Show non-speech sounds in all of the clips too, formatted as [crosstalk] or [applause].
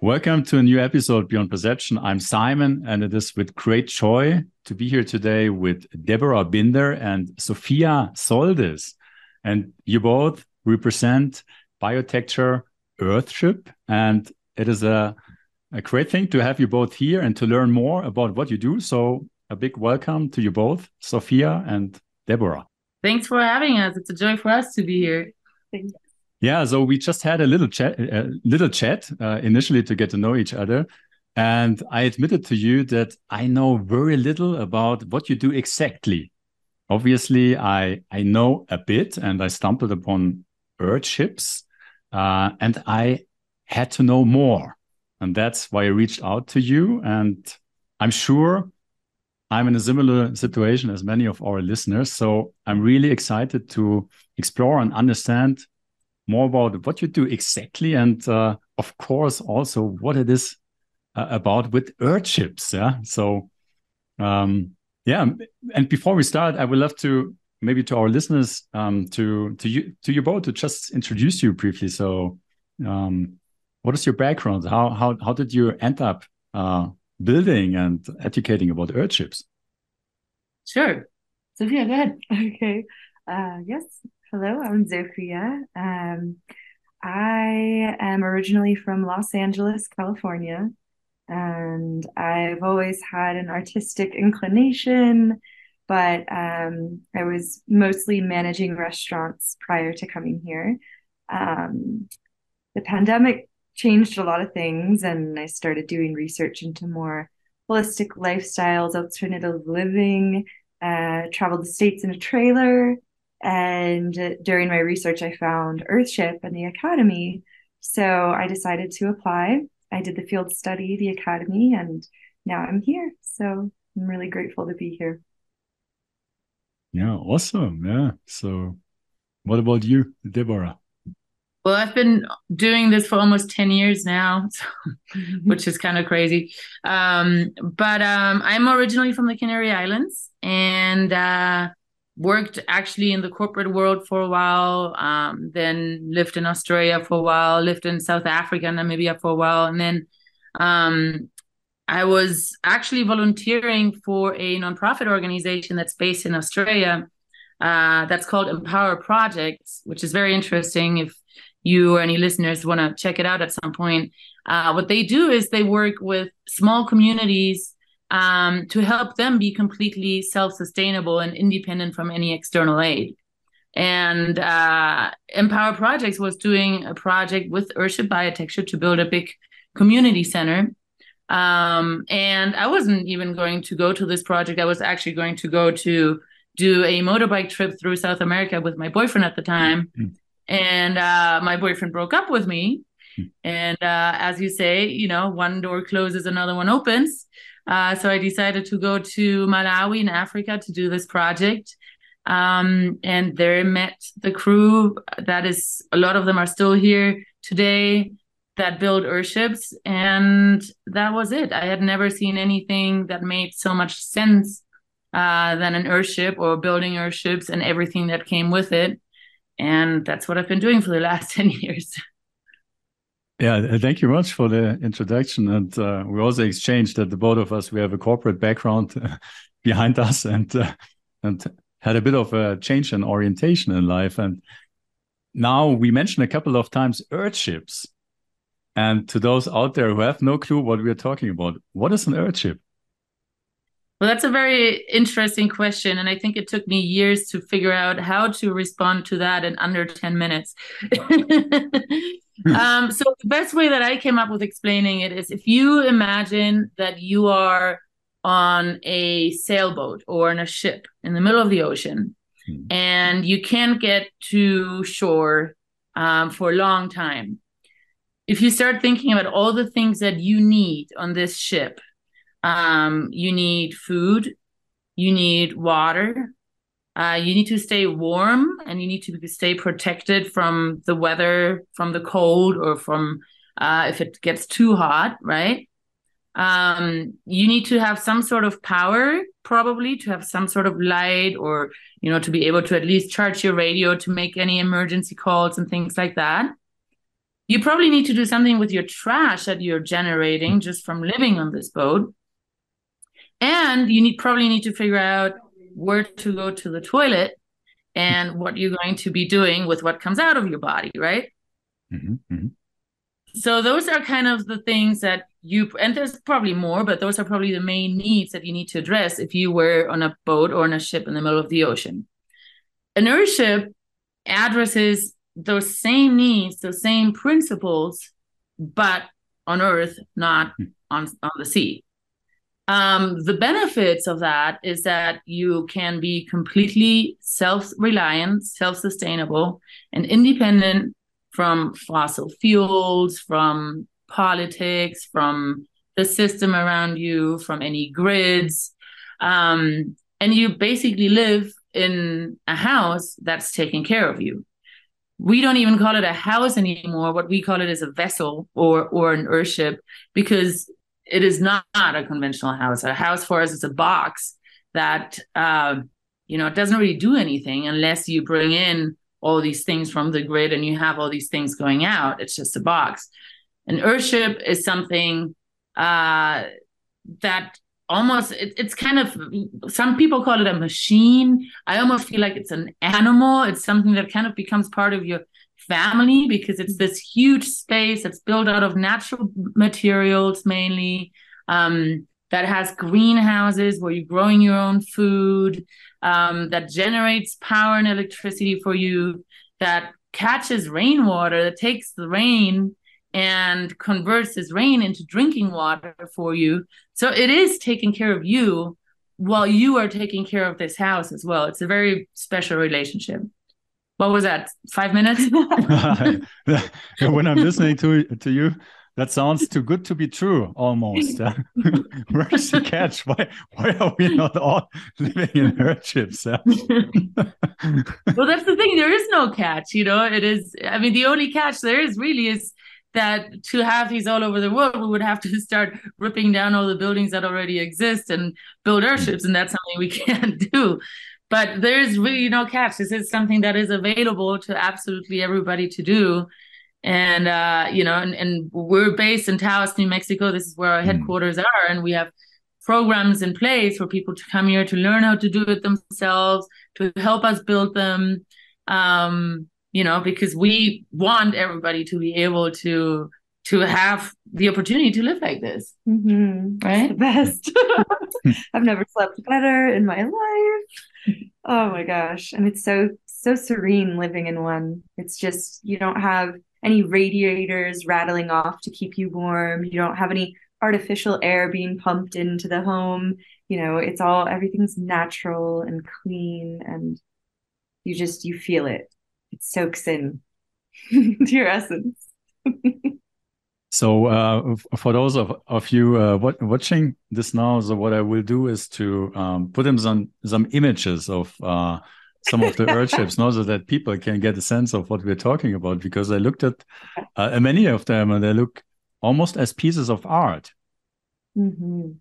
Welcome to a new episode Beyond Perception. I'm Simon, and it is with great joy to be here today with Deborah Binder and Zófía Sóldís. And you both represent Biotecture Earthship, and it is a, a great thing to have you both here and to learn more about what you do. So, a big welcome to you both, Sophia and Deborah. Thanks for having us. It's a joy for us to be here. Thanks. Yeah, so we just had a little chat, a little chat uh, initially to get to know each other, and I admitted to you that I know very little about what you do exactly. Obviously, I I know a bit, and I stumbled upon Earthships, uh, and I had to know more, and that's why I reached out to you. And I'm sure I'm in a similar situation as many of our listeners, so I'm really excited to explore and understand more about what you do exactly, and uh, of course also what it is uh, about with Earthships. Yeah. So, um, yeah. And before we start, I would love to maybe to our listeners um, to to you to you both to just introduce you briefly. So, um, what is your background? How how how did you end up uh, building and educating about Earthships? Sure, Zófía, go ahead. [laughs] Okay. Uh, yes, Hello, I'm Zofia. Um, I am originally from Los Angeles, California, and I've always had an artistic inclination, but um, I was mostly managing restaurants prior to coming here. Um, the pandemic changed a lot of things, and I started doing research into more holistic lifestyles, alternative living, uh, traveled the States in a trailer and during my research, I found Earthship and the Academy. So I decided to apply. I did the field study, the Academy, and now I'm here. So I'm really grateful to be here. Yeah, awesome. Yeah. So, what about you, Deborah? Well, I've been doing this for almost 10 years now, [laughs] so, which is kind of crazy. Um, but um, I'm originally from the Canary Islands and uh, worked actually in the corporate world for a while, um, then lived in Australia for a while, lived in South Africa and Namibia for a while, and then um, I was actually volunteering for a nonprofit organization that's based in Australia. Uh, that's called Empower Projects, which is very interesting. If you or any listeners want to check it out at some point, uh, what they do is they work with small communities um, to help them be completely self-sustainable and independent from any external aid. And uh, Empower Projects was doing a project with Earthship Biotecture to build a big community center. Um, and I wasn't even going to go to this project. I was actually going to go to do a motorbike trip through South America with my boyfriend at the time. Mm-hmm. And uh, my boyfriend broke up with me. Mm-hmm. And uh, as you say, you know, one door closes, another one opens. Uh, so I decided to go to Malawi in Africa to do this project. Um, and there met the crew that is, a lot of them are still here today that build Earthships. And that was it. I had never seen anything that made so much sense uh, than an Earthship or building Earthships and everything that came with it. And that's what I've been doing for the last [laughs] 10 years. Yeah, thank you much for the introduction. And uh, we also exchanged that the both of us we have a corporate background [laughs] behind us and uh, and had a bit of a change in orientation in life. And now we mentioned a couple of times Earthships. And to those out there who have no clue what we're talking about, what is an Earthship? Well, that's a very interesting question. And I think it took me years to figure out how to respond to that in under 10 minutes. [laughs] um, [laughs] so, the best way that I came up with explaining it is if you imagine that you are on a sailboat or in a ship in the middle of the ocean hmm. and you can't get to shore um, for a long time. If you start thinking about all the things that you need on this ship, um, you need food, you need water, uh, you need to stay warm, and you need to stay protected from the weather, from the cold, or from uh, if it gets too hot, right? Um, you need to have some sort of power, probably to have some sort of light, or you know, to be able to at least charge your radio to make any emergency calls and things like that. you probably need to do something with your trash that you're generating just from living on this boat. And you need probably need to figure out where to go to the toilet and what you're going to be doing with what comes out of your body, right? Mm-hmm, mm-hmm. So those are kind of the things that you and there's probably more, but those are probably the main needs that you need to address if you were on a boat or on a ship in the middle of the ocean. An Earthship addresses those same needs, those same principles, but on Earth, not hmm. on, on the sea. Um, the benefits of that is that you can be completely self reliant, self sustainable, and independent from fossil fuels, from politics, from the system around you, from any grids. Um, and you basically live in a house that's taking care of you. We don't even call it a house anymore. What we call it is a vessel or or an Earthship because it is not, a conventional house. A house for us is a box that uh, you know it doesn't really do anything unless you bring in all these things from the grid and you have all these things going out. It's just a box. An earthship is something uh, that almost it, it's kind of some people call it a machine. I almost feel like it's an animal. It's something that kind of becomes part of your family because it's this huge space that's built out of natural materials mainly um, that has greenhouses where you're growing your own food um, that generates power and electricity for you that catches rainwater that takes the rain and converts this rain into drinking water for you. So it is taking care of you while you are taking care of this house as well. It's a very special relationship what was that? Five minutes? [laughs] [laughs] When i'm listening to to you that sounds too good to be true almost. [laughs] Where's the catch? Why why are we not all living in earthships well that's the thing. There is no catch you know? It is i mean the only catch there is really is that to have these all over the world, we would have to start ripping down all the buildings that already exist and build earthships, mm. and that's something we can't do but there's really no catch. This is something that is available to absolutely everybody to do. And uh, you know, and, and we're based in Taos, New Mexico. This is where our hmm. headquarters mm. are, and we have programs in place for people to come here to learn how to do it themselves, to help us build them. Um, you know, because we want everybody to be able to to have the opportunity to live like this. Mm-hmm. Right? the best. [laughs] [laughs] I've never slept better in my life. Oh my gosh. And it's so, so serene living in one. It's just, you don't have any radiators rattling off to keep you warm. You don't have any artificial air being pumped into the home. You know, it's all, everything's natural and clean and you just, you feel it. It soaks in [laughs] to your essence. [laughs] So uh, for those of, of you uh, watching this now, so what I will do is to um, put in some some images of uh, some of the [laughs] earthships, now so that people can get a sense of what we're talking about. Because I looked at uh, many of them, and they look almost as pieces of art. Mm-hmm.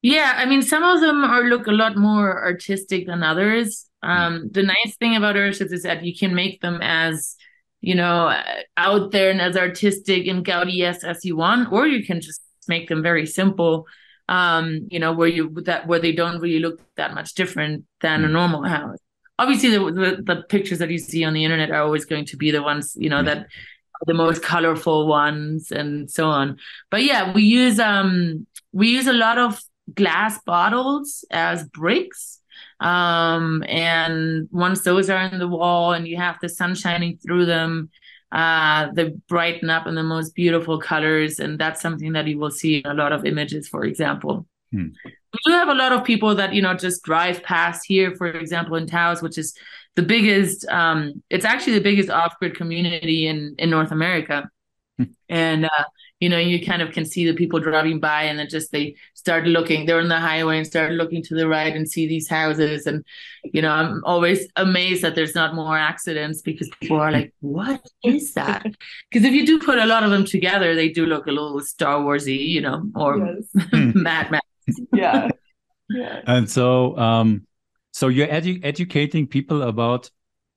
Yeah, I mean, some of them are look a lot more artistic than others. Um, the nice thing about earthships is that you can make them as you know, out there and as artistic and gaudy as, as you want, or you can just make them very simple, um, you know, where you that where they don't really look that much different than a mm. normal house. Obviously, the, the, the pictures that you see on the internet are always going to be the ones, you know, that are the most colorful ones and so on. But yeah, we use um we use a lot of glass bottles as bricks um, and once those are in the wall and you have the sun shining through them, uh, they brighten up in the most beautiful colors. And that's something that you will see in a lot of images, for example. Hmm. We do have a lot of people that, you know, just drive past here, for example, in Taos, which is the biggest, um, it's actually the biggest off grid community in, in North America. Hmm. And uh, you know, you kind of can see the people driving by and then just they start looking, they're on the highway and start looking to the right and see these houses. And, you know, I'm always amazed that there's not more accidents because people are like, what is that? [laughs] Because if you do put a lot of them together, they do look a little Star Warsy, you know, or yes. [laughs] Mad Max. yeah. [laughs] yeah. And so, um, so you're edu- educating people about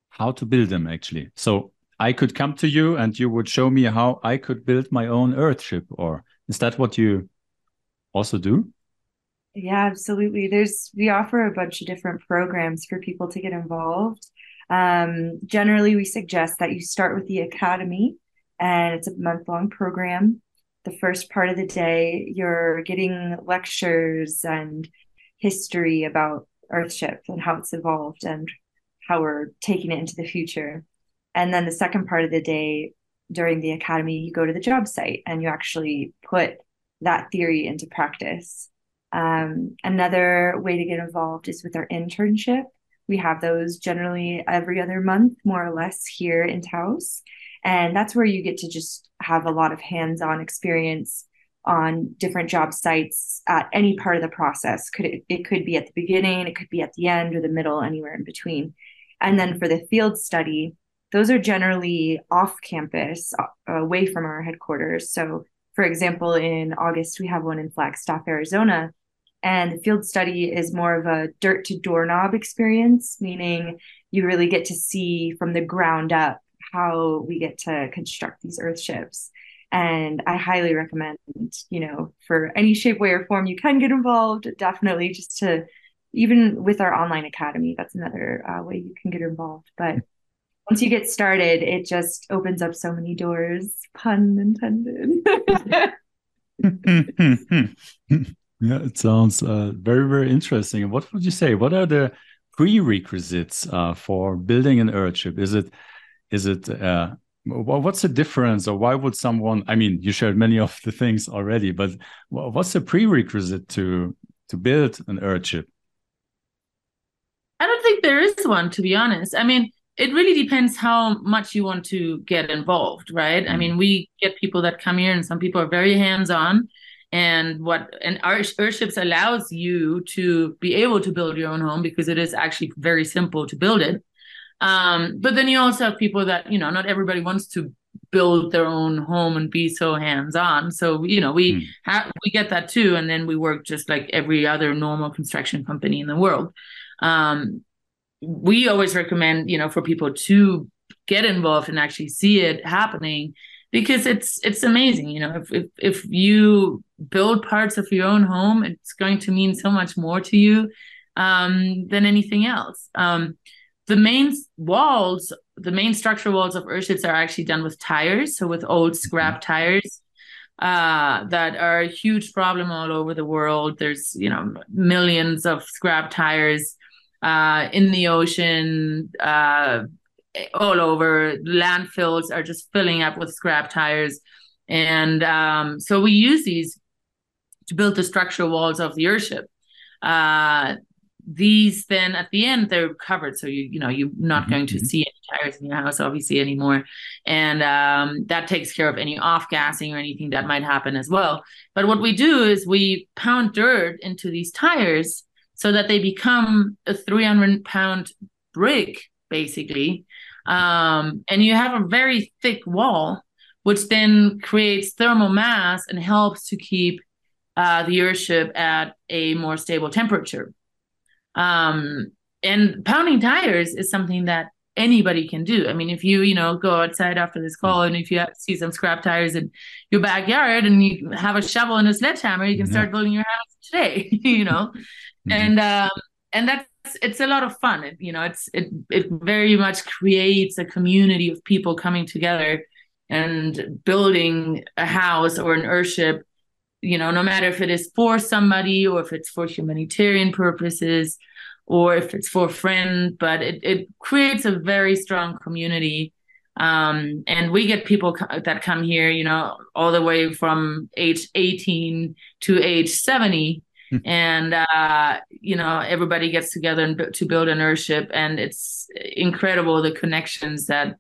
how to build them actually. So I could come to you and you would show me how I could build my own Earthship, or is that what you also do? Yeah, absolutely. There's we offer a bunch of different programs for people to get involved. Um, generally, we suggest that you start with the academy, and it's a month long program. The first part of the day, you're getting lectures and history about Earthship and how it's evolved and how we're taking it into the future. And then the second part of the day during the academy, you go to the job site and you actually put that theory into practice. Um, another way to get involved is with our internship. We have those generally every other month, more or less, here in Taos. And that's where you get to just have a lot of hands on experience on different job sites at any part of the process. Could it, it could be at the beginning, it could be at the end or the middle, anywhere in between. And then for the field study, those are generally off campus, uh, away from our headquarters. So, for example, in August, we have one in Flagstaff, Arizona. And the field study is more of a dirt to doorknob experience, meaning you really get to see from the ground up how we get to construct these earthships. And I highly recommend, you know, for any shape, way, or form you can get involved, definitely just to even with our online academy, that's another uh, way you can get involved. But once you get started, it just opens up so many doors, pun intended. [laughs] yeah, it sounds uh, very, very interesting. And what would you say? What are the prerequisites uh, for building an Earthship? Is it, is it, uh, what's the difference, or why would someone? I mean, you shared many of the things already, but what's the prerequisite to to build an Earthship? I don't think there is one, to be honest. I mean, it really depends how much you want to get involved, right? I mean, we get people that come here, and some people are very hands-on. And what and Earthships allows you to be able to build your own home because it is actually very simple to build it. Um, but then you also have people that you know, not everybody wants to build their own home and be so hands-on. So you know, we mm. have we get that too, and then we work just like every other normal construction company in the world um, we always recommend you know for people to get involved and actually see it happening because it's it's amazing you know if, if if you build parts of your own home it's going to mean so much more to you um, than anything else um, the main walls the main structural walls of earthships are actually done with tires so with old scrap mm-hmm. tires uh, that are a huge problem all over the world there's you know millions of scrap tires uh, in the ocean, uh, all over. Landfills are just filling up with scrap tires. And um, so we use these to build the structural walls of the Earthship. Uh, these then at the end they're covered so you you know you're not mm-hmm. going to mm-hmm. see any tires in your house obviously anymore and um, that takes care of any off gassing or anything that might happen as well but what we do is we pound dirt into these tires so that they become a 300 pound brick basically um, and you have a very thick wall which then creates thermal mass and helps to keep uh, the earthship at a more stable temperature um, and pounding tires is something that anybody can do. I mean, if you, you know, go outside after this call and if you see some scrap tires in your backyard and you have a shovel and a sledgehammer, you can start building your house today, [laughs] you know? Mm-hmm. And, um, and that's, it's a lot of fun. It, you know, it's, it, it very much creates a community of people coming together and building a house or an earthship you know, no matter if it is for somebody or if it's for humanitarian purposes, or if it's for a friend, but it, it creates a very strong community. Um, and we get people co- that come here, you know, all the way from age 18 to age 70. And, uh, you know, everybody gets together and to build an Earthship. And it's incredible the connections that,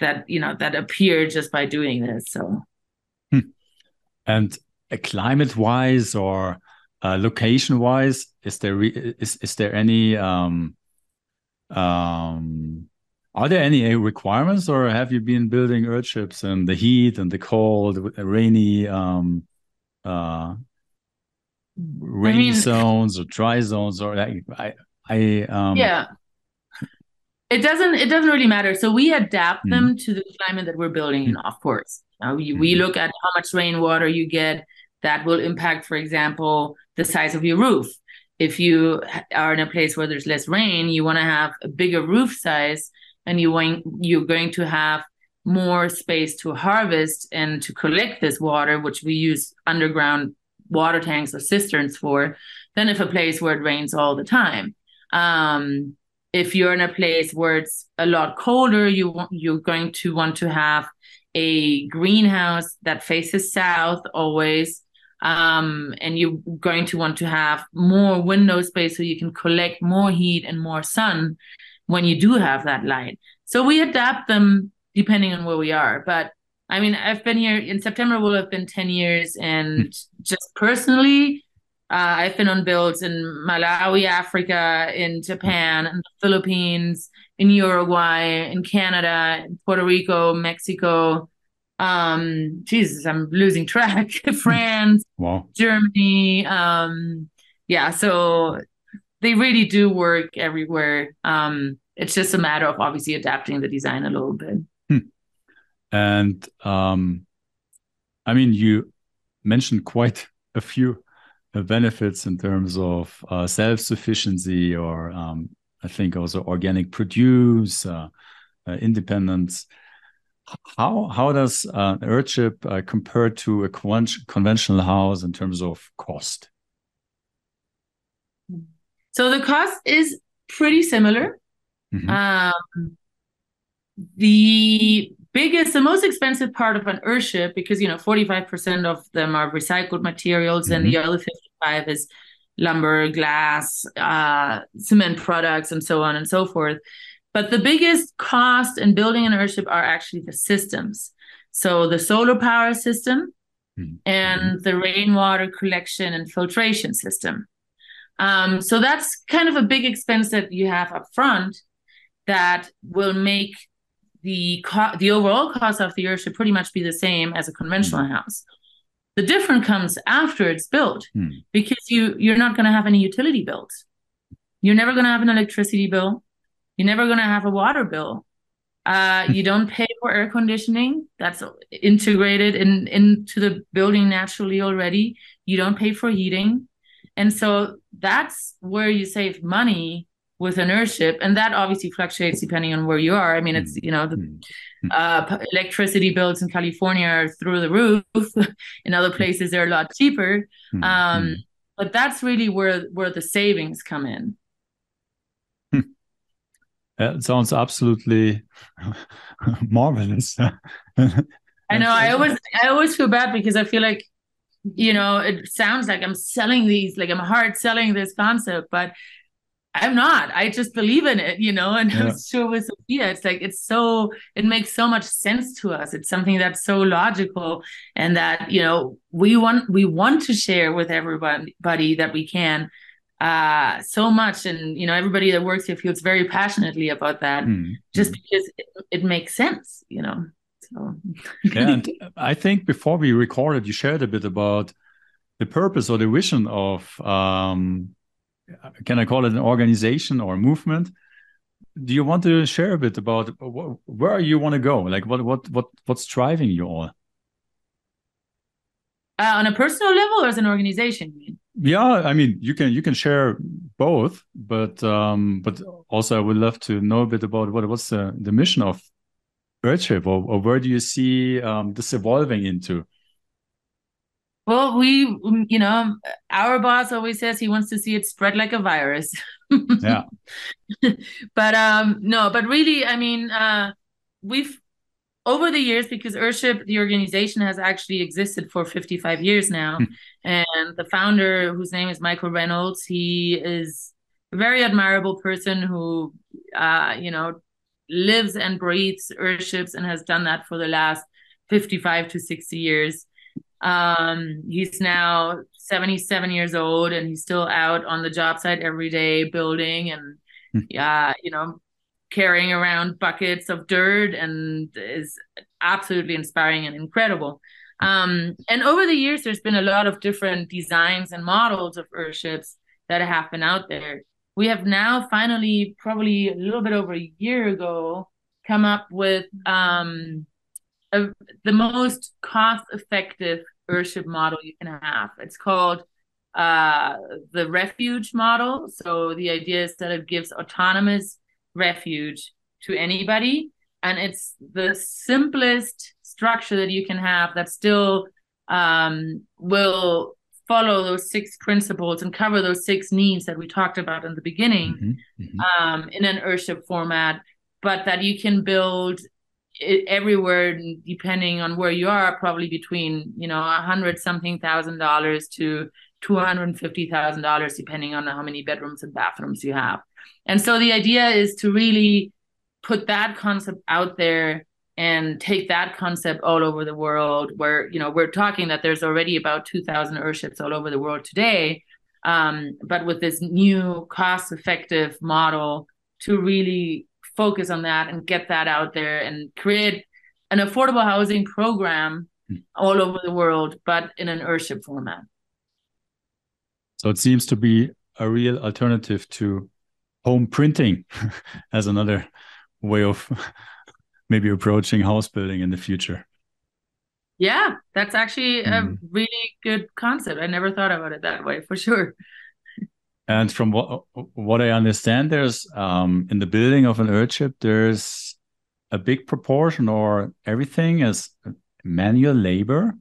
that, you know, that appear just by doing this. So. Hmm. And uh, climate wise or uh, location wise is there is is there any um um are there any requirements or have you been building earthships and the heat and the cold rainy um uh rainy I mean, zones or dry zones or i i, I um yeah it doesn't it doesn't really matter so we adapt mm. them to the climate that we're building in mm. of course uh, we, mm. we look at how much rainwater you get that will impact for example the size of your roof if you are in a place where there's less rain you want to have a bigger roof size and you want you're going to have more space to harvest and to collect this water which we use underground water tanks or cisterns for than if a place where it rains all the time um, if you're in a place where it's a lot colder, you want, you're going to want to have a greenhouse that faces south always. Um, and you're going to want to have more window space so you can collect more heat and more sun when you do have that light. So we adapt them depending on where we are. But I mean, I've been here in September will have been 10 years. And just personally, uh, I've been on builds in Malawi, Africa, in Japan, in the Philippines, in Uruguay, in Canada, in Puerto Rico, Mexico. Um, Jesus, I'm losing track. [laughs] France, wow. Germany. Um, yeah, so they really do work everywhere. Um, it's just a matter of obviously adapting the design a little bit. Hmm. And um, I mean, you mentioned quite a few benefits in terms of uh, self-sufficiency or um, I think also organic produce, uh, uh, independence. How how does uh, Earthship uh, compare to a conventional house in terms of cost? So the cost is pretty similar. Mm -hmm. um, the biggest, the most expensive part of an Earthship, because you know, 45% of them are recycled materials, mm-hmm. and the other 55 is lumber, glass, uh, cement products, and so on and so forth. But the biggest cost in building an Earthship are actually the systems. So the solar power system mm-hmm. and the rainwater collection and filtration system. Um, so that's kind of a big expense that you have up front that will make the co- the overall cost of the earthship pretty much be the same as a conventional mm. house. The difference comes after it's built mm. because you you're not going to have any utility bills. You're never going to have an electricity bill. You're never going to have a water bill. Uh, [laughs] you don't pay for air conditioning. That's integrated in into the building naturally already. You don't pay for heating, and so that's where you save money with an Earthship, and that obviously fluctuates depending on where you are. I mean, it's you know the mm-hmm. uh, electricity bills in California are through the roof. [laughs] in other places, they're a lot cheaper. Mm-hmm. Um, but that's really where where the savings come in. It sounds absolutely [laughs] marvelous. I know. I always [laughs] I always feel bad because I feel like you know it sounds like I'm selling these like I'm hard selling this concept, but I'm not. I just believe in it, you know. And [laughs] yeah. I'm sure with Zófía, it's like it's so it makes so much sense to us. It's something that's so logical, and that you know we want we want to share with everybody that we can uh so much and you know everybody that works here feels very passionately about that mm. just because it, it, makes sense you know so yeah, and [laughs] i think before we recorded you shared a bit about the purpose or the vision of um can I call it an organization or a movement? Do you want to share a bit about where you want to go? Like what what what what's driving you all? Uh, on a personal level or as an organization? Yeah, I mean you can you can share both, but um, but also I would love to know a bit about what what's the, the mission of Earthship or, or where do you see um, this evolving into? Well, we, you know, our boss always says he wants to see it spread like a virus. yeah. [laughs] but um no, but really, I mean, uh we've over the years because Earthship, the organization has actually existed for 55 years now. Hmm. and the founder, whose name is Michael Reynolds, he is a very admirable person who uh, you know, lives and breathes Earthships and has done that for the last 55 to 60 years. Um, he's now 77 years old and he's still out on the job site every day building and hmm. yeah, you know, carrying around buckets of dirt and is absolutely inspiring and incredible. Um, and over the years, there's been a lot of different designs and models of Earthships that have been out there. we have now finally, probably a little bit over a year ago, come up with um, a, the most cost effective Earthship model you can have. It's called uh, the refuge model. So the idea is that it gives autonomous refuge to anybody. And it's the simplest structure that you can have that still um, will follow those six principles and cover those six needs that we talked about in the beginning mm-hmm, mm-hmm. Um, in an Earthship format, but that you can build everywhere depending on where you are probably between you know a hundred something thousand dollars to two hundred fifty thousand dollars depending on how many bedrooms and bathrooms you have. And so the idea is to really put that concept out there and take that concept all over the world where you know we're talking that there's already about 2000 earthships all over the world today um, but with this new cost effective model to really focus on that and get that out there and create an affordable housing program hmm. all over the world but in an earthship format so it seems to be a real alternative to home printing [laughs] as another way of [laughs] maybe approaching house building in the future. Yeah, that's actually a mm. really good concept. I never thought about it that way for sure. And from what what I understand, there's um, in the building of an earthship, there's a big proportion or everything is manual labor.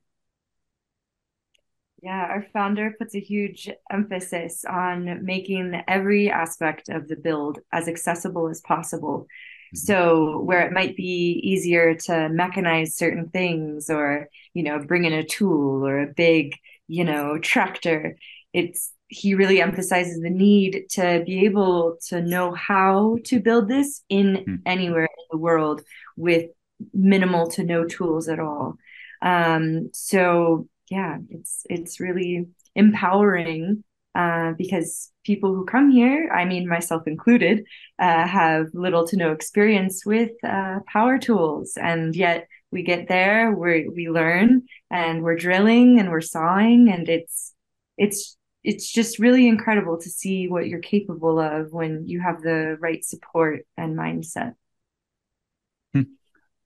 Yeah, our founder puts a huge emphasis on making every aspect of the build as accessible as possible so where it might be easier to mechanize certain things or, you know, bring in a tool or a big, you know, tractor, it's he really emphasizes the need to be able to know how to build this in mm. anywhere in the world with minimal to no tools at all. Um, so yeah, it's it's really empowering uh, because people who come here, I mean, myself included, uh, have little to no experience with uh, power tools. And yet we get there, we we learn, and we're drilling and we're sawing, and it's it's it's just really incredible to see what you're capable of when you have the right support and mindset. Hmm.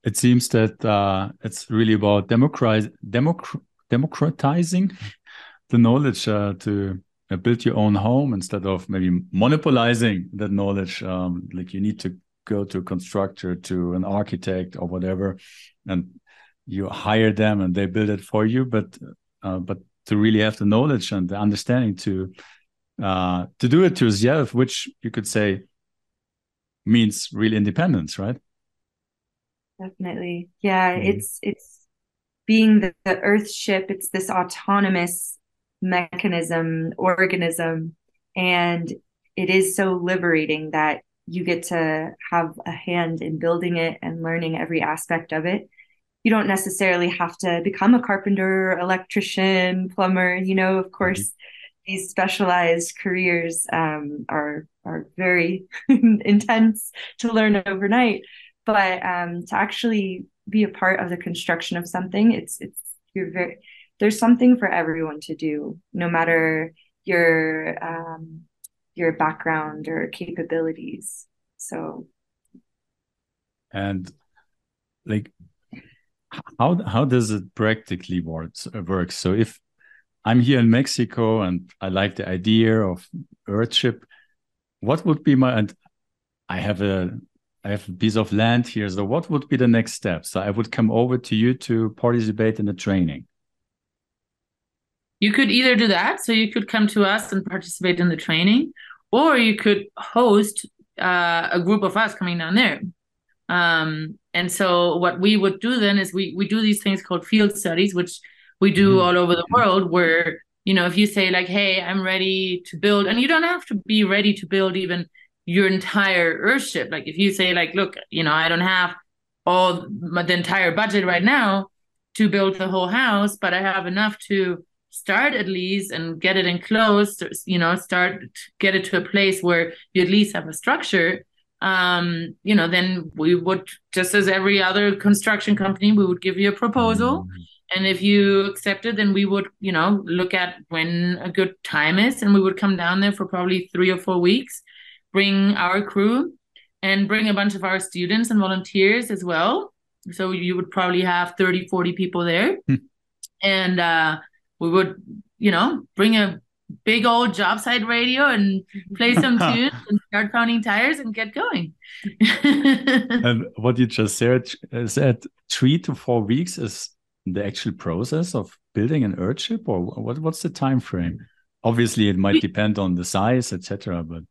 It seems that uh, it's really about democratize, democ- democratizing [laughs] the knowledge uh, to uh, build your own home instead of maybe monopolizing that knowledge. Um, like you need to go to a constructor, to an architect, or whatever, and you hire them and they build it for you. But uh, but to really have the knowledge and the understanding to uh, to do it to yourself, which you could say means real independence, right? Definitely, yeah. Mm. It's it's being the, the Earth ship. It's this autonomous mechanism, organism. And it is so liberating that you get to have a hand in building it and learning every aspect of it. You don't necessarily have to become a carpenter, electrician, plumber. You know, of course, mm-hmm. these specialized careers um, are are very [laughs] intense to learn overnight. But um, to actually be a part of the construction of something, it's it's you're very there's something for everyone to do, no matter your um, your background or capabilities. So, and like, how how does it practically work? Work. So if I'm here in Mexico and I like the idea of Earthship, what would be my and I have a I have a piece of land here. So what would be the next step? So I would come over to you to participate in the training you could either do that so you could come to us and participate in the training or you could host uh, a group of us coming down there um, and so what we would do then is we we do these things called field studies which we do mm-hmm. all over the world where you know if you say like hey i'm ready to build and you don't have to be ready to build even your entire earthship like if you say like look you know i don't have all the entire budget right now to build the whole house but i have enough to start at least and get it enclosed you know start get it to a place where you at least have a structure um you know then we would just as every other construction company we would give you a proposal mm-hmm. and if you accept it then we would you know look at when a good time is and we would come down there for probably three or four weeks bring our crew and bring a bunch of our students and volunteers as well. So you would probably have 30, 40 people there. Hmm. And uh, we would, you know, bring a big old job site radio and play some [laughs] tunes and start pounding tires and get going. [laughs] and what you just said, is that three to four weeks is the actual process of building an earthship or what, what's the time frame? Obviously, it might depend on the size, etc. But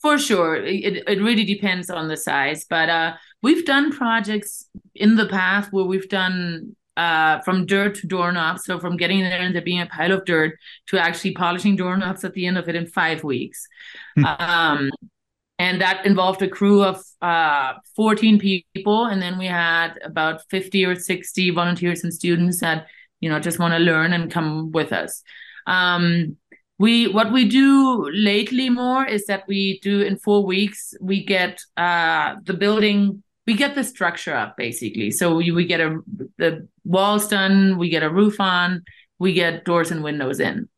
for sure, it, it really depends on the size. But uh, we've done projects in the past where we've done uh, from dirt to doorknobs. So from getting there and there being a pile of dirt to actually polishing doorknobs at the end of it in five weeks. Hmm. um, and that involved a crew of uh, 14 people. And then we had about 50 or 60 volunteers and students that, you know, just want to learn and come with us. Um, we what we do lately more is that we do in four weeks we get uh, the building we get the structure up basically. So we, we get a the walls done, we get a roof on, we get doors and windows in.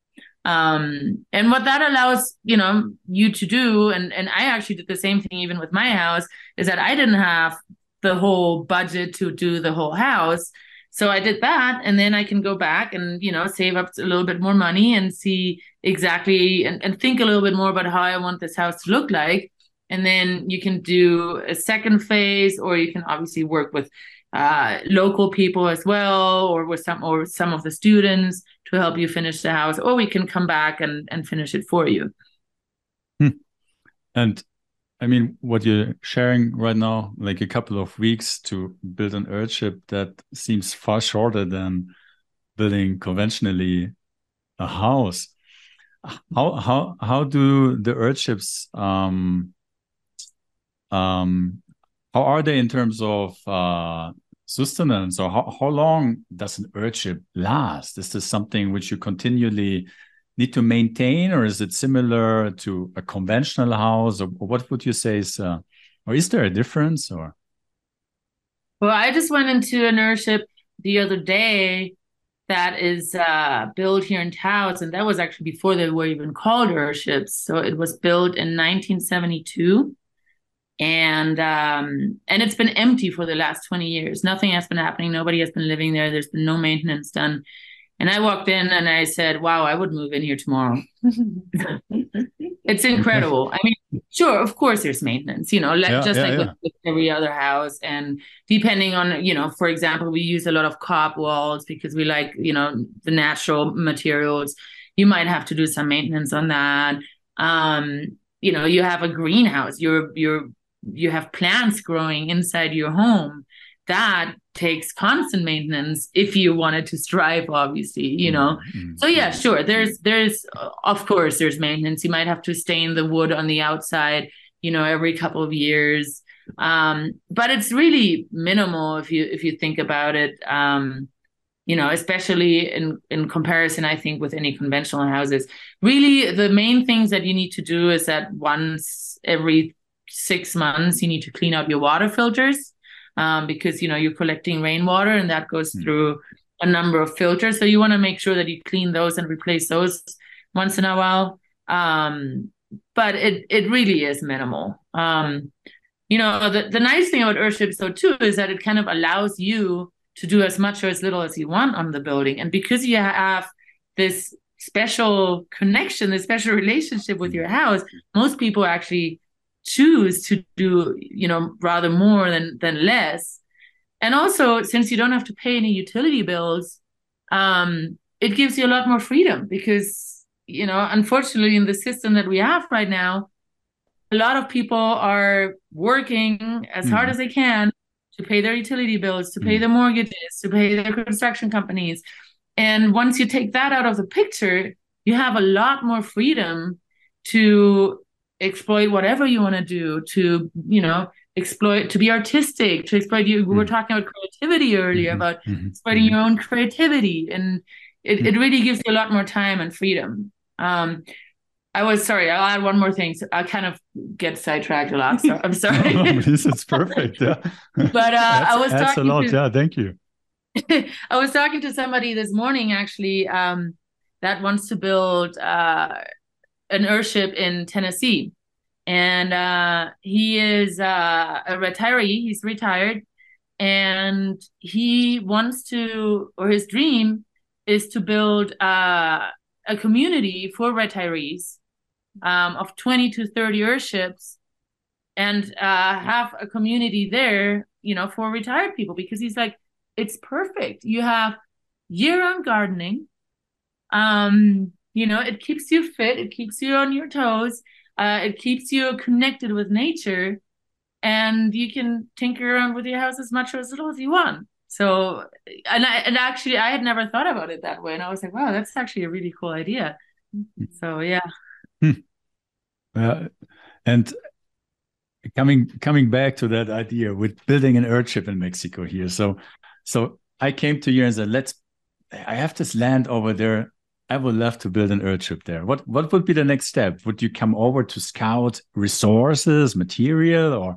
Um, and what that allows, you know, you to do, and and I actually did the same thing even with my house, is that I didn't have the whole budget to do the whole house. So I did that, and then I can go back and you know save up a little bit more money and see exactly and, and think a little bit more about how I want this house to look like and then you can do a second phase or you can obviously work with uh, local people as well or with some or some of the students to help you finish the house or we can come back and and finish it for you hmm. and i mean what you're sharing right now like a couple of weeks to build an earthship that seems far shorter than building conventionally a house how how how do the earthships um um, how are they in terms of uh, sustenance, or how, how long does an earthship last? Is this something which you continually need to maintain, or is it similar to a conventional house, or, what would you say is, uh, or is there a difference, or? Well, I just went into an earthship the other day that is uh, built here in Taos, and that was actually before they were even called earthships. So it was built in 1972 and um, and it's been empty for the last 20 years. Nothing has been happening. Nobody has been living there. There's been no maintenance done. And i walked in and i said wow i would move in here tomorrow. It's incredible. I mean sure of course there's maintenance you know yeah, just yeah, like yeah. With, every other house. And depending on you know for example we use a lot of cob walls because we like you know the natural materials. You might have to do some maintenance on that. Um you know you have a greenhouse. You're you're you have plants growing inside your home that takes constant maintenance if you wanted to strive obviously you know? Mm-hmm. so yeah sure there's there's of course there's maintenance. You might have to stain the wood on the outside you know every couple of years. Um, but it's really minimal if you if you think about it. Um, you know especially in in comparison i think with any conventional houses. Really the main things that you need to do is that once every six months, you need to clean out your water filters um, because you know you're collecting rainwater and that goes mm. through a number of filters. So you want to make sure that you clean those and replace those once in a while. Um, but it it really is minimal. Um, you know, the, the nice thing about earthships though too is that it kind of allows you to do as much or as little as you want on the building. And because you have this special connection, this special relationship with your house, most people actually choose to do you know rather more than than less and also since you don't have to pay any utility bills um it gives you a lot more freedom because you know unfortunately in the system that we have right now a lot of people are working as mm. hard as they can to pay their utility bills to pay mm. their mortgages to pay their construction companies and once you take that out of the picture you have a lot more freedom to exploit whatever you want to do to you know exploit to be artistic to exploit you mm-hmm. we were mm. talking about creativity earlier mm-hmm. about mm-hmm. exploiting mm-hmm. your own creativity and it, it mm. really gives you a lot more time and freedom um I was sorry. I'll add one more thing. So I kind of get sidetracked a lot. So I'm [laughs] sorry. no, this is perfect. Yeah. [laughs] But uh, I was talking a lot. To, yeah. Thank you. [laughs] I was talking to somebody this morning actually um, that wants to build uh, an Earthship in Tennessee. and uh, he is uh, a retiree. He's retired, and he wants to, or his dream is to build uh, a community for retirees um, of 20 to 30 Earthships and uh, have a community there, you know, for retired people because he's like, it's perfect. You have year-round gardening. Um, you know, it keeps you fit, it keeps you on your toes, uh, it keeps you connected with nature, and you can tinker around with your house as much or as little as you want. So, and I, and actually, I had never thought about it that way, and I was like, wow, that's actually a really cool idea. So, yeah. Hmm. Uh, and coming coming back to that idea with building an earthship in Mexico here. So, so I came to you and said, let's. I have this land over there. I would love to build an earthship there. What what would be the next step? Would you come over to scout resources, material, or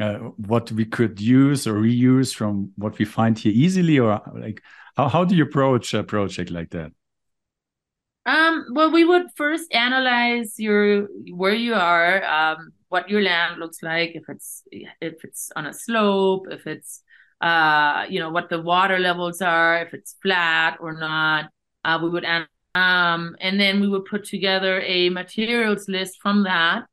uh, what we could use or reuse from what we find here easily, or like how how do you approach a project like that? Um, well, we would first analyze your where you are, um, what your land looks like, if it's if it's on a slope, if it's uh, you know, what the water levels are, if it's flat or not. Uh, we would um, and then we would put together a materials list from that.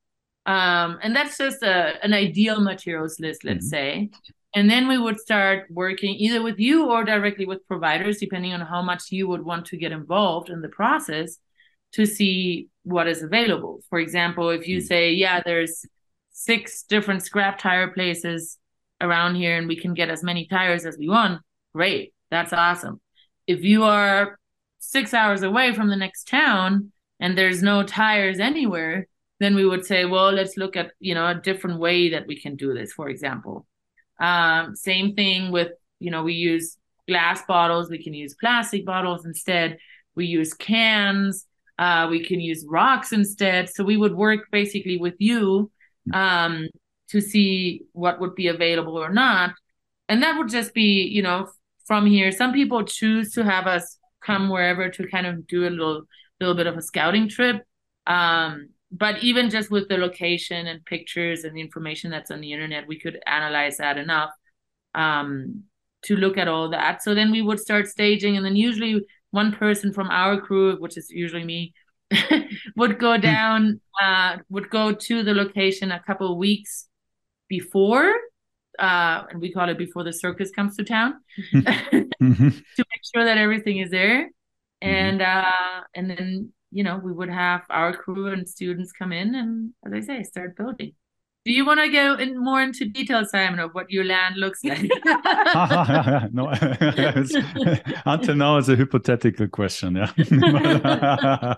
Um, and that's just a, an ideal materials list, let's mm-hmm. say. And then we would start working either with you or directly with providers, depending on how much you would want to get involved in the process to see what is available. For example, if you mm-hmm. say, yeah, there's six different scrap tire places around here and we can get as many tires as we want, great. That's awesome. If you are six hours away from the next town and there's no tires anywhere, then we would say, well, let's look at, you know, a different way that we can do this, for example. Um, same thing with, you know, we use glass bottles, we can use plastic bottles instead. We use cans, uh, we can use rocks instead. So we would work basically with you um, to see what would be available or not. And that would just be, you know, from here. Some people choose to have us come wherever to kind of do a little little bit of a scouting trip. Um, but even just with the location and pictures and the information that's on the internet, we could analyze that enough um, to look at all that. So then we would start staging, and then usually one person from our crew, which is usually me, [laughs] would go hmm. down, uh, would go to the location a couple of weeks before uh, and we call it before the circus comes to town [laughs] mm-hmm. to make sure that everything is there mm-hmm. and uh, and then you know we would have our crew and students come in and as i say start building do you want to go in more into detail, Simon, of what your land looks like? [laughs] [laughs] no, until now it's a hypothetical question. Yeah, [laughs]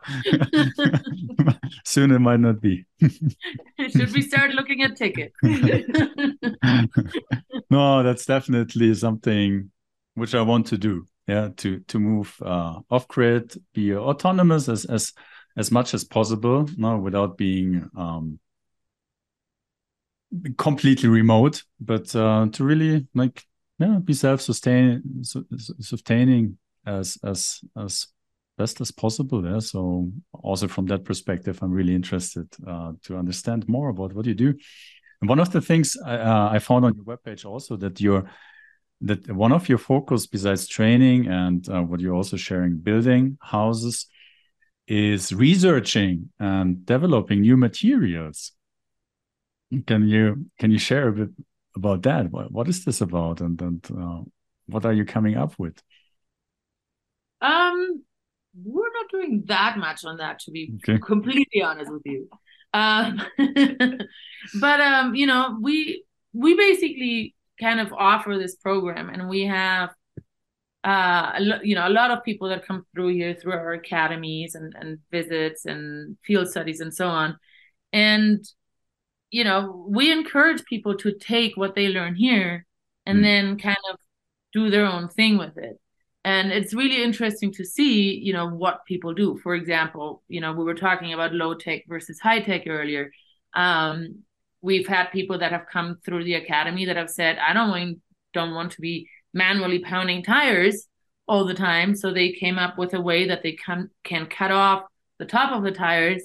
soon it might not be. Should we start looking at tickets? no, that's definitely something which I want to do. Yeah, to to move uh, off grid, be autonomous as as as much as possible, no, without being um, completely remote, but uh, to really like yeah be self sustain sustaining as as as best as possible there. So also from that perspective, I'm really interested uh, to understand more about what you do. And one of the things I, uh, I found on your webpage also that you're that one of your focus besides training and uh, what you're also sharing building houses is researching and developing new materials can you can you share a bit about that? What, what is this about, and and uh, what are you coming up with? Um, we're not doing that much on that, to be okay. completely honest with you. Um, [laughs] but um, you know, we we basically kind of offer this program, and we have uh, you know, a lot of people that come through here through our academies and, and visits and field studies and so on. And you know, we encourage people to take what they learn here and mm. then kind of do their own thing with it. And it's really interesting to see, you know, what people do. For example, you know, we were talking about low tech versus high tech earlier. Um, we've had people that have come through the academy that have said, I don't want don't want to be manually pounding tires all the time. So they came up with a way that they can can cut off the top of the tires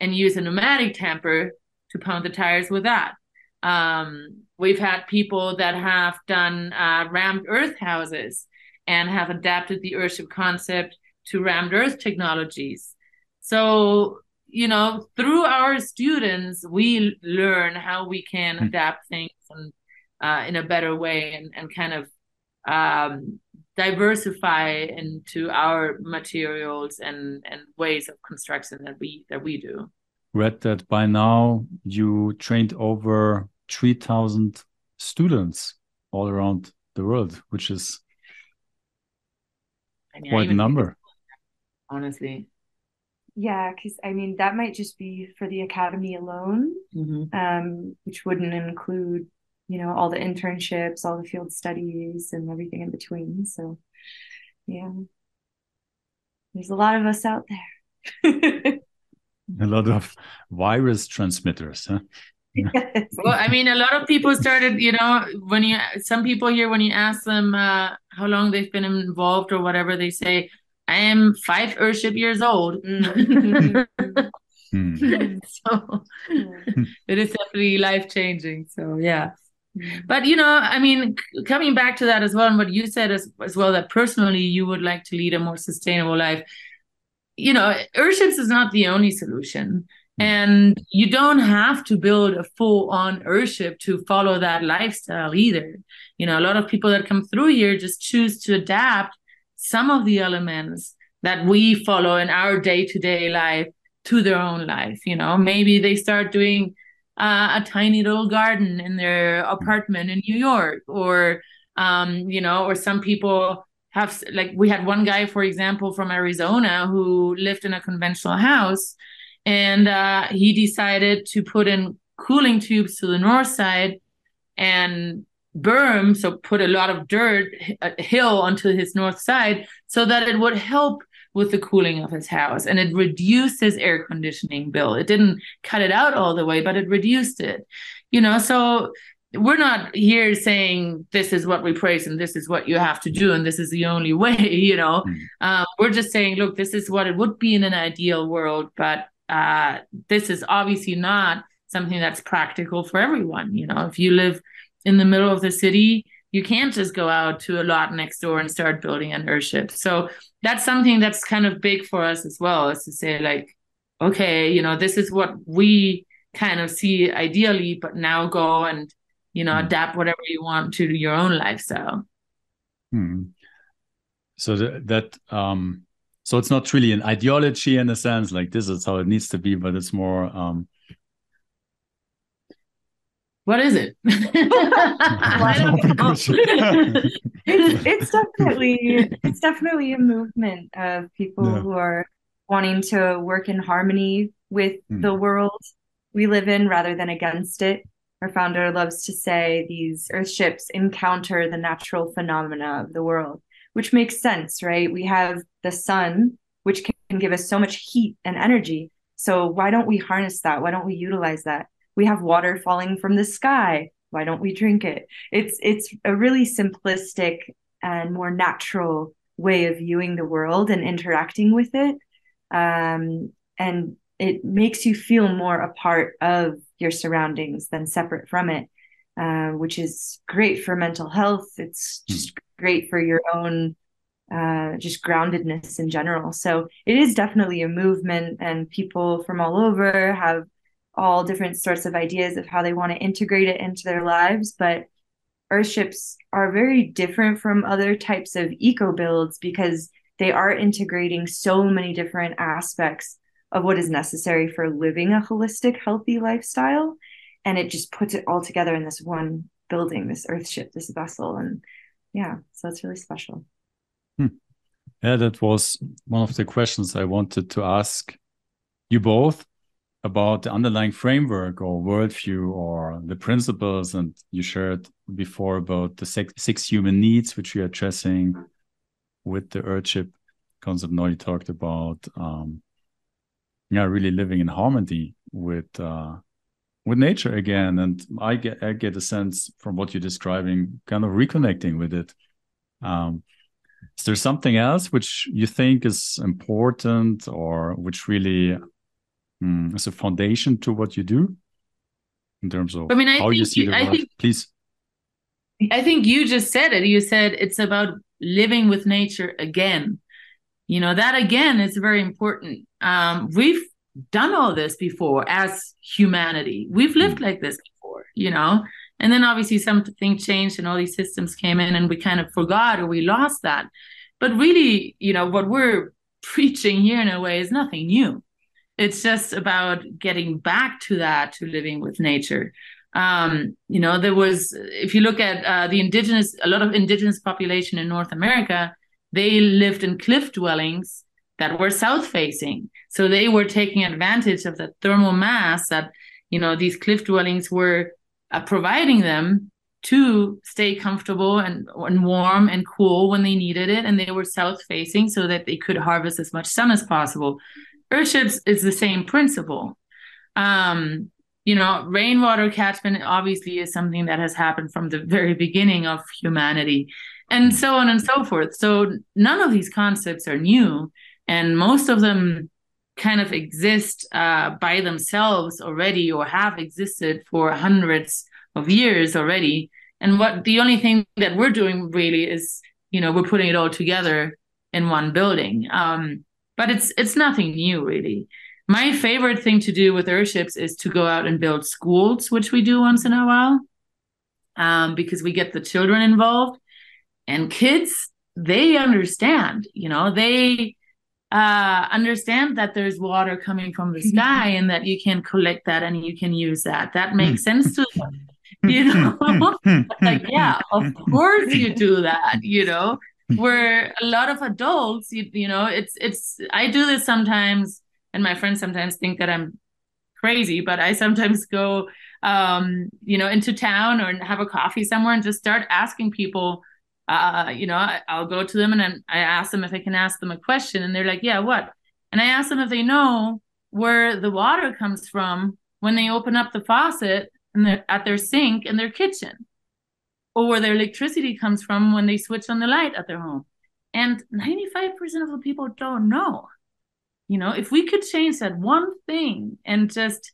and use a pneumatic tamper to pound the tires with that. Um, we've had people that have done uh, rammed earth houses and have adapted the earthship concept to rammed earth technologies. So, you know, through our students, we learn how we can mm-hmm. adapt things and, uh, in a better way and, and kind of um, diversify into our materials and, and ways of construction that we that we do. Read that by now you trained over 3,000 students all around the world, which is I mean, quite a number. Honestly. Yeah, because I mean, that might just be for the academy alone, mm-hmm. um, which wouldn't include, you know, all the internships, all the field studies, and everything in between. So, yeah, there's a lot of us out there. [laughs] a lot of virus transmitters, huh? Yes. [laughs] Well, I mean, a lot of people started, you know, when you, some people here, when you ask them uh, how long they've been involved or whatever, they say, I am five Earthship years old. [laughs] Mm. so it is definitely life changing. So, yeah. But, you know, I mean, coming back to that as well, and what you said as, as well, that personally you would like to lead a more sustainable life. You know, Earthships is not the only solution Hmm. And you don't have to build a full on Earthship to follow that lifestyle either. You know, a lot of people that come through here just choose to adapt some of the elements that we follow in our day to day life to their own life. You know, maybe they start doing uh, a tiny little garden in their apartment in New York, or, um, you know, or some people have, like, we had one guy, for example, from Arizona who lived in a conventional house and uh, he decided to put in cooling tubes to the north side and berm, so put a lot of dirt, a hill onto his north side, so that it would help with the cooling of his house and it reduced his air conditioning bill. It didn't cut it out all the way, but it reduced it. You know, so we're not here saying this is what we praise and this is what you have to do and this is the only [laughs] way you know mm. uh, we're just saying look this is what it would be in an ideal world but uh, this is obviously not something that's practical for everyone. You know, if you live in the middle of the city, you can't just go out to a lot next door and start building an Earthship. So that's something that's kind of big for us as well, is to say like, okay, you know, this is what we kind of see ideally, but now go and you know mm. adapt whatever you want to your own lifestyle. Hmm. So that, that um so it's not really an ideology in a sense like this is how it needs to be but it's more um what is it [laughs] [laughs] it's, it's, definitely it's definitely a movement of people yeah. who are wanting to work in harmony with mm. the world we live in rather than against it our founder loves to say these earthships encounter the natural phenomena of the world which makes sense, right? We have the sun, which can give us so much heat and energy. So why don't we harness that? Why don't we utilize that? We have water falling from the sky. Why don't we drink it? It's it's a really simplistic and more natural way of viewing the world and interacting with it. Um, and it makes you feel more a part of your surroundings than separate from it, uh, which is great for mental health. It's hmm. just great for your own uh, just groundedness in general. So it is definitely a movement, and people from all over have all different sorts of ideas of how they want to integrate it into their lives. But earthships are very different from other types of eco builds because they are integrating so many different aspects of what is necessary for living a holistic, healthy lifestyle. And it just puts it all together in this one building, this earthship, this vessel. And yeah, so it's really special. Hmm. Yeah, that was one of the questions I wanted to ask you both about the underlying framework or worldview or the principles. And you shared before about the six, six human needs, which you're addressing with the Earthship concept. You talked about, um, yeah, really living in harmony with uh, with nature again and i get i get a sense from what you're describing kind of reconnecting with it um, is there something else which you think is important or which really mm, is a foundation to what you do in terms of I mean, I how you see the I world. think, Please. I think you just said it. You said it's about living with nature again. You know, that again is very important. Um, we've done all this before as humanity. We've lived like this before, you know, and then obviously something changed and all these systems came in and we kind of forgot or we lost that. But really, you know, what we're [laughs] preaching here in a way is nothing new. It's just about getting back to that, to living with nature. Um, you know, there was, if you look at uh, the indigenous, a lot of indigenous population in North America, they lived in cliff dwellings that were south facing. So they were taking advantage of the thermal mass that, you know, these cliff dwellings were uh, providing them to stay comfortable and, and warm and cool when they needed it. And they were south facing so that they could harvest as much sun as possible. Earthships is the same principle. Um, you know, rainwater catchment obviously is something that has happened from the very beginning of humanity and so on and so forth. So none of these concepts are new, and most of them kind of exist uh, by themselves already or have existed for hundreds of years already. And what the only thing that we're doing really is, you know, we're putting it all together in one building. Um, but it's it's nothing new really. My favorite thing to do with earthships is to go out and build schools, which we do once in a while, um, because we get the children involved and kids. They understand, you know, they uh, understand that there's water coming from the [laughs] sky and that you can collect that and you can use that. That hmm. makes sense to them, [laughs] you know. Hmm. Hmm. [laughs] like, yeah, of course you do that, you know. Where a lot of adults, you, you know, it's it's. I do this sometimes and my friends sometimes think that I'm crazy, but I sometimes go, um, you know, into town or have a coffee somewhere and just start asking people. Uh, you know, I, will go to them and I ask them if I can ask them a question, and they're like, "Yeah, what?" And I ask them if they know where the water comes from when they open up the faucet and at their sink in their kitchen, or where their electricity comes from when they switch on the light at their home. And 95% of the people don't know you know if we could change that one thing and just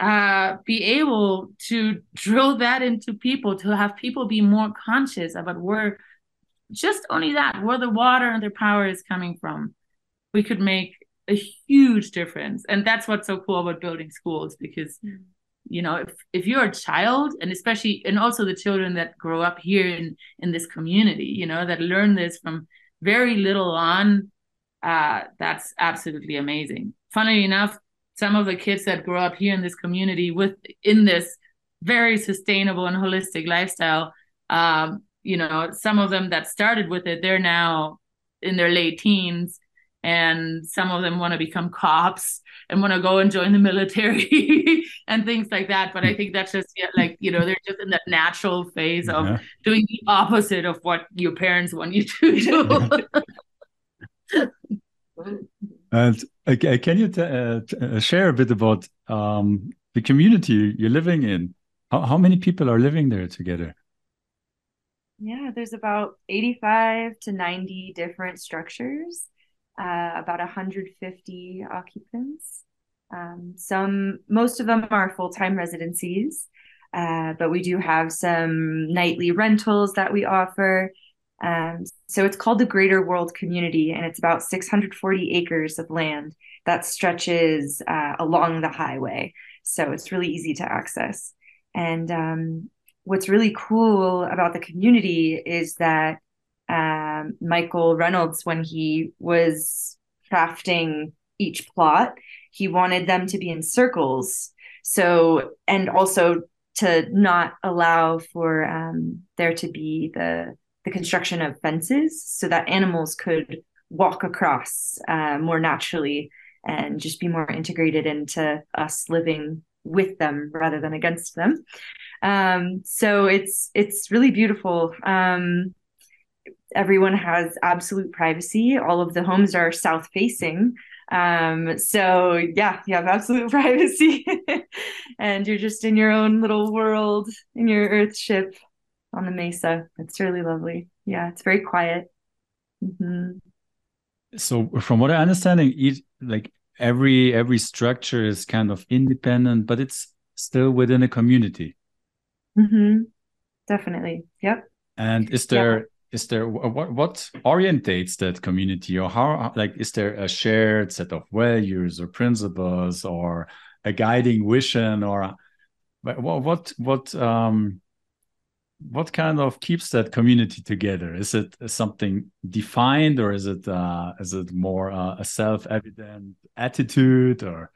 uh, be able to drill that into people to have people be more conscious about where just only that where the water and their power is coming from we could make a huge difference and that's what's so cool about building schools because mm. you know if, if you're a child and especially and also the children that grow up here in in this community you know that learn this from very little on uh, that's absolutely amazing. Funnily enough, some of the kids that grow up here in this community with in this very sustainable and holistic lifestyle, um, you know, some of them that started with it, they're now in their late teens, and some of them want to become cops and want to go and join the military [laughs] and things like that. But I think that's just yeah, like you know they're just in that natural phase of doing the opposite of what your parents want you to do. [laughs] and uh, can you uh, uh, share a bit about um, the community you're living in? How, how many people are living there together? Yeah, there's about 85 to 90 different structures, uh, about 150 occupants. Um, some, most of them are full time residencies, uh, but we do have some nightly rentals that we offer. Um, so it's called the Greater World Community, and it's about 640 acres of land that stretches uh, along the highway. So it's really easy to access. And um, what's really cool about the community is that um, Michael Reynolds, when he was crafting each plot, he wanted them to be in circles. So, and also to not allow for um, there to be the the construction of fences so that animals could walk across uh, more naturally and just be more integrated into us living with them rather than against them. Um, so it's it's really beautiful. Um, everyone has absolute privacy. All of the homes are south facing. Um, so yeah, you have absolute [laughs] privacy and you're just in your own little world in your earthship on the mesa. It's really lovely. Yeah, it's very quiet. Mm-hmm. So, from what I understand, each like every every structure is kind of independent, but it's still within a community. Mm-hmm. Definitely. Yep. And is there is there what what orientates that community, or how like is there a shared set of values or principles, or a guiding vision, or what what what um what kind of keeps that community together? Is it something defined, or is it uh, is it more uh, a self evident attitude, or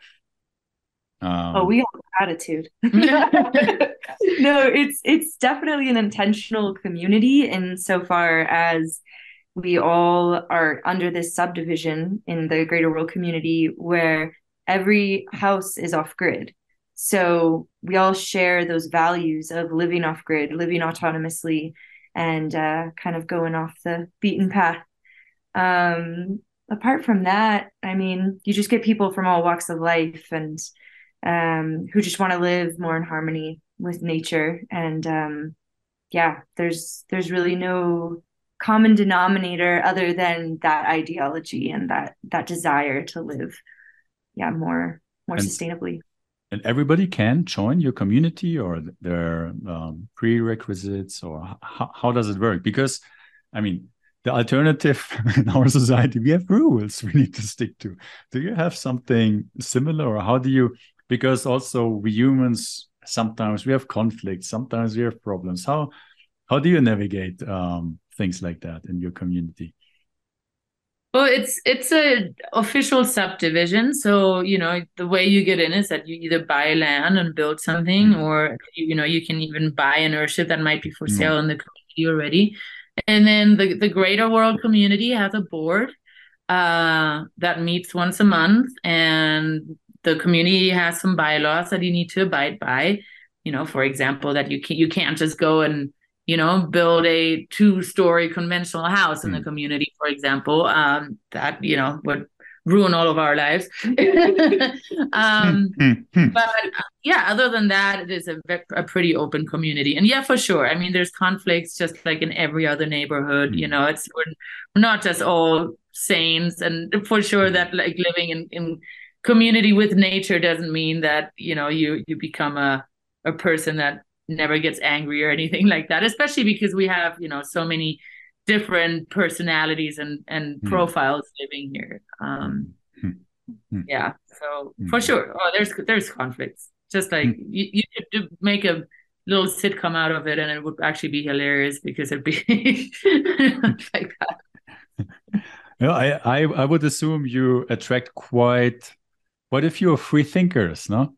um... oh, we have attitude. [laughs] [laughs] no, it's it's definitely an intentional community insofar as we all are under this subdivision in the greater world community where every house is off grid so we all share those values of living off grid, living autonomously, and uh, kind of going off the beaten path. Um, apart from that, I mean, you just get people from all walks of life and um, who just want to live more in harmony with nature. And um, yeah, there's there's really no common denominator other than that ideology and that that desire to live, yeah, more more and, sustainably and everybody can join your community or their um, prerequisites or how, how does it work? Because i mean the alternative [laughs] in our society we have rules [laughs] we need to stick to. Do you have something similar or how do you because also we humans sometimes we have conflicts sometimes we have problems. How how do you navigate um, things like that in your community well, it's it's a official subdivision, so you know the way you get in is that you either buy land and build something, mm-hmm. or you, you know you can even buy an earthship that might be for mm-hmm. sale in the community already. And then the the greater world community has a board uh, that meets once a month, and the community has some bylaws that you need to abide by. You know, for example, that you can you can't just go and you know, build a two story conventional house in the hmm. community, for example, um, that, you know, would ruin all of our lives. [laughs] [laughs] um, hmm, hmm, but yeah, other than that, it is a, a pretty open community. And yeah, for sure. I mean, there's conflicts just like in every other neighborhood, you know, it's we're not just all saints. And for sure that like living in, in community with nature doesn't mean that, you know, you, you become a, a person that never gets angry or anything [laughs] like that especially because we have you know so many different personalities and and mm. profiles living here um mm. yeah so mm. for sure oh there's there's conflicts just like hmm. you, you could make a little sitcom out of it and it would actually be hilarious because it'd be [laughs] like that [laughs] no, I, I I would assume you attract quite quite a few free thinkers, no?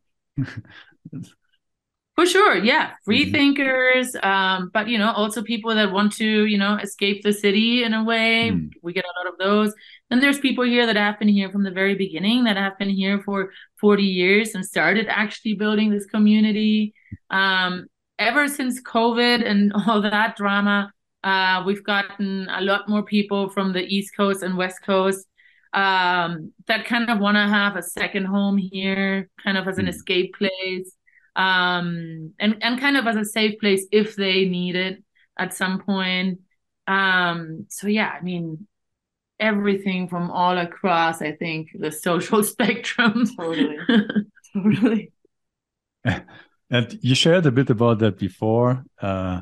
For sure, yeah, free mm-hmm. thinkers, um, but you know, also people that want to, you know, escape the city in a way. Mm. We get a lot of those. Then there's people here that have been here from the very beginning, that have been here for 40 years and started actually building this community. Um, ever since COVID and [laughs] all that drama, uh, we've gotten a lot more people from the East Coast and West Coast um, that kind of want to have a second home here, kind of as an mm. escape place um, and and kind of as a safe place if they need it at some point. Um, so yeah, I mean, everything from all across, I think, the social [laughs] spectrum. Totally, [laughs] totally. [laughs] And you shared a bit about that before, uh,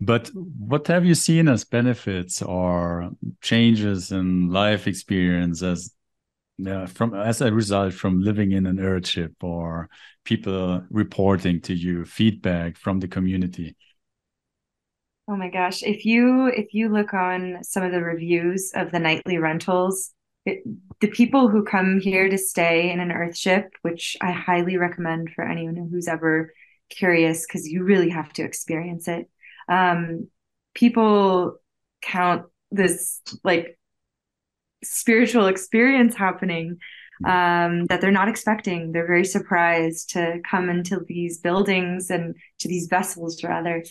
but what have you seen as benefits or changes in life experience as yeah, from as a result from living in an earthship or people reporting to you feedback from the community. Oh my gosh if you if you look on some of the reviews of the nightly rentals it, the people who come here to stay in an earthship which i highly recommend for anyone who's ever curious because you really have to experience it um, people count this like spiritual experience happening um, that they're not expecting. They're very surprised to come into these buildings and to these vessels, rather,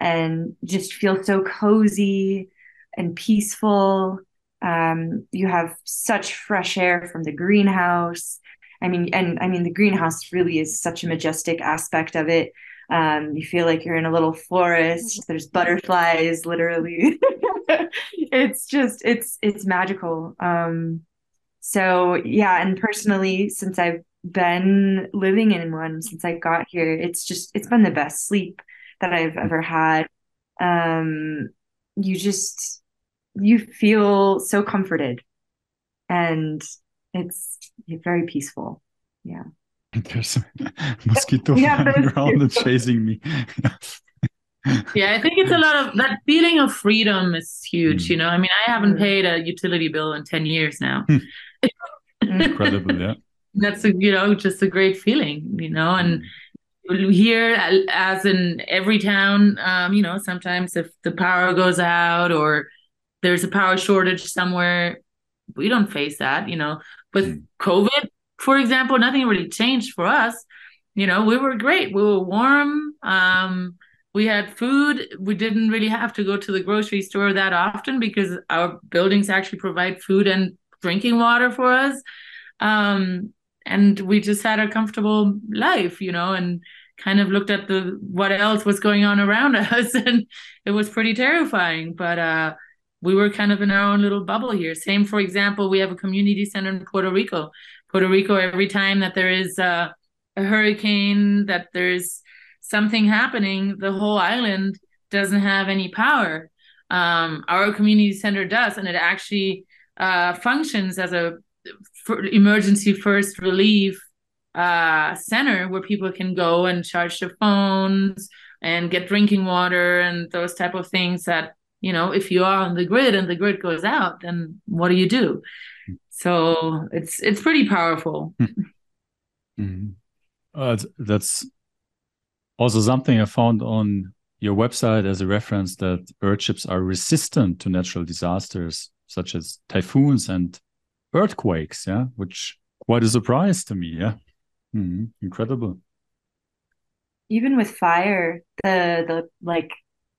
and just feel so cozy and peaceful. Um, you have such fresh air from the greenhouse. I mean, and I mean, the greenhouse really is such a majestic aspect of it. Um, you feel like you're in a little forest. There's butterflies, literally. [laughs] [laughs] it's just it's it's magical. Um, so yeah, and personally, since I've been living in one since I got here. It's just it's been the best sleep that I've ever had. Um, you just you feel so comforted, and it's very peaceful. Yeah. [laughs] There's a [laughs] mosquito flying around and chasing me. Yeah, I think it's a lot of that feeling of freedom is huge. Mm. You know, I mean, I haven't paid a utility bill in 10 years now. Hmm. [laughs] Incredible, yeah. That's a, you know, just a great feeling, you know, and mm. here as in every town, um, you know, sometimes if the power goes out or there's a power shortage somewhere, we don't face that, you know. But mm. COVID, for example, nothing really changed for us. You know, we were great. We were warm. Um, we had food. We didn't really have to go to the grocery store that often because our buildings actually provide food and drinking water for us. Um, and we just had a comfortable life, you know, and kind of looked at the what else was going on around [laughs] us and it was pretty terrifying. But uh we were kind of in our own little bubble here. Same, for example, we have a community center in Puerto Rico. Puerto Rico, every time that there is a, a hurricane, that there's something happening, the whole island doesn't have any power. Um, our community center does, and it actually uh, functions as a emergency first relief uh, center where people can go and charge their phones and get drinking water and those type of things that you know if you are on the grid and the grid goes out then what do you do so it's it's pretty powerful mm-hmm. uh, that's also, something I found on your website as a reference that earthships are resistant to natural disasters such as typhoons and earthquakes. Yeah, which quite a surprise to me. Yeah, mm-hmm. incredible. Even with fire, the the like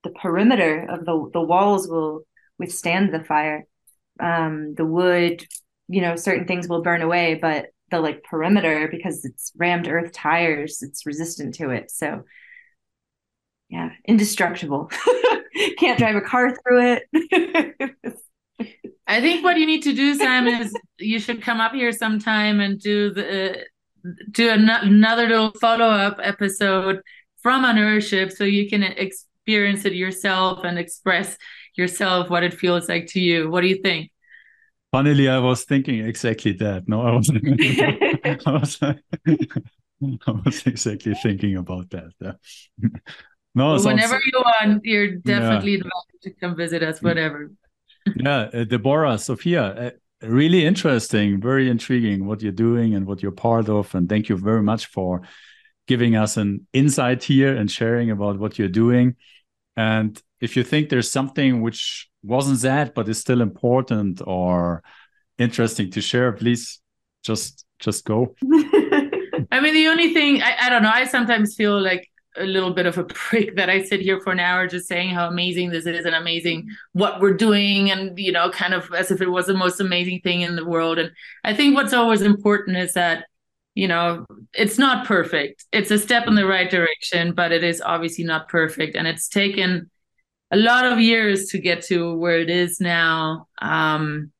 the perimeter of the the walls will withstand the fire. Um, the wood, you know, certain things will burn away, but the like perimeter because it's rammed earth tires it's resistant to it. So yeah indestructible. [laughs] Can't drive a car through it. I think what you need to do [laughs] sam is you should come up here sometime and do the do an- another little follow-up episode from an earthship so you can experience it yourself and express yourself what it feels like to you. What do you think Funnily, I was thinking exactly that. No, I was, [laughs] I was, [laughs] I was exactly thinking about that. Yeah. [laughs] No, well, whenever you want, you're definitely yeah. invited to come visit us. Whatever. yeah, uh, Deborah, Zófía, uh, really interesting, very intriguing what you're doing and what you're part of, and thank you very much for giving us an insight here and sharing about what you're doing. And if you think there's something which wasn't that but is still important or interesting to share. Please just just go. [laughs] I mean the only thing I, I don't know. I sometimes feel like a little bit of a [laughs] prick that i sit here for an hour just saying how amazing this is and amazing what we're doing and you know kind of as if it was the most amazing thing in the world. And i think what's always important is that you know it's not perfect. It's a step in the right direction but it is obviously not perfect. And it's taken a lot of years to get to where it is now. Um,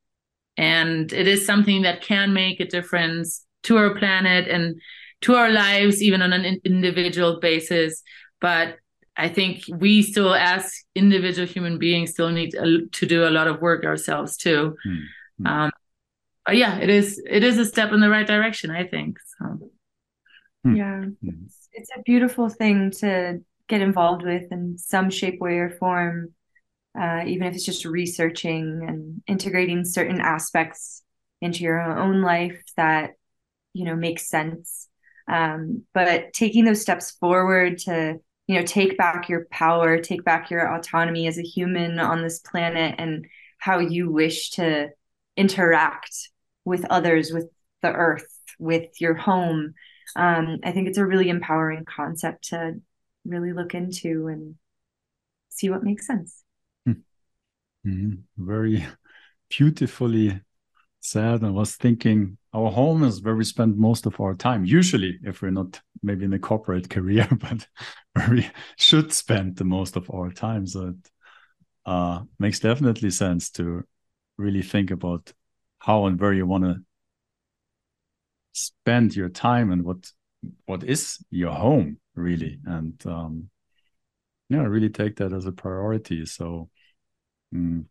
and it is something that can make a difference to our planet and to our lives, even on an individual basis. But I think we still, as individual human beings, still need to do a lot of work ourselves too. Mm-hmm. Um, but yeah, it is it is a step in the right direction. I think. So. Yeah, mm-hmm. it's a beautiful thing to get involved with in some shape, way, or form, uh, even if it's just researching and integrating certain aspects into your own life that you know makes sense. Um, but taking those steps forward to you know take back your power, take back your autonomy as a human on this planet, and how you wish to interact with others, with the earth, with your home. Um, I think it's a really empowering concept to really look into and see what makes sense. Mm-hmm. Very beautifully said. I was thinking our home is where we spend most of our time, usually, if we're not maybe in a corporate [laughs] career, but where we should spend the most of our time. So it uh, makes definitely sense to really think about how and where you want to spend your time and what what is your home really? And um yeah really take that as a priority. So mm,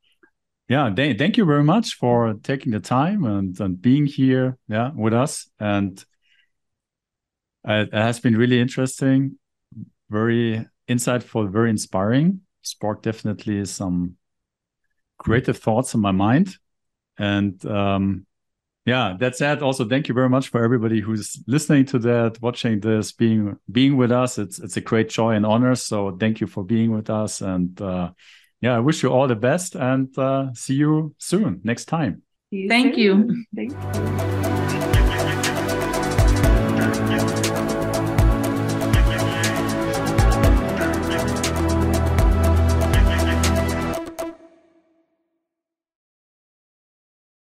yeah th thank you very much for taking the time and, and being here yeah with us. And it, it has been really interesting very insightful very inspiring. Sparked definitely some creative thoughts in my mind. And um yeah that's that also thank you very much for everybody who's listening to that watching this being being with us. It's it's a great joy and honor. So thank you for being with us. And uh, yeah i wish you all the best and uh, see you soon next time. You thank you. Thank you.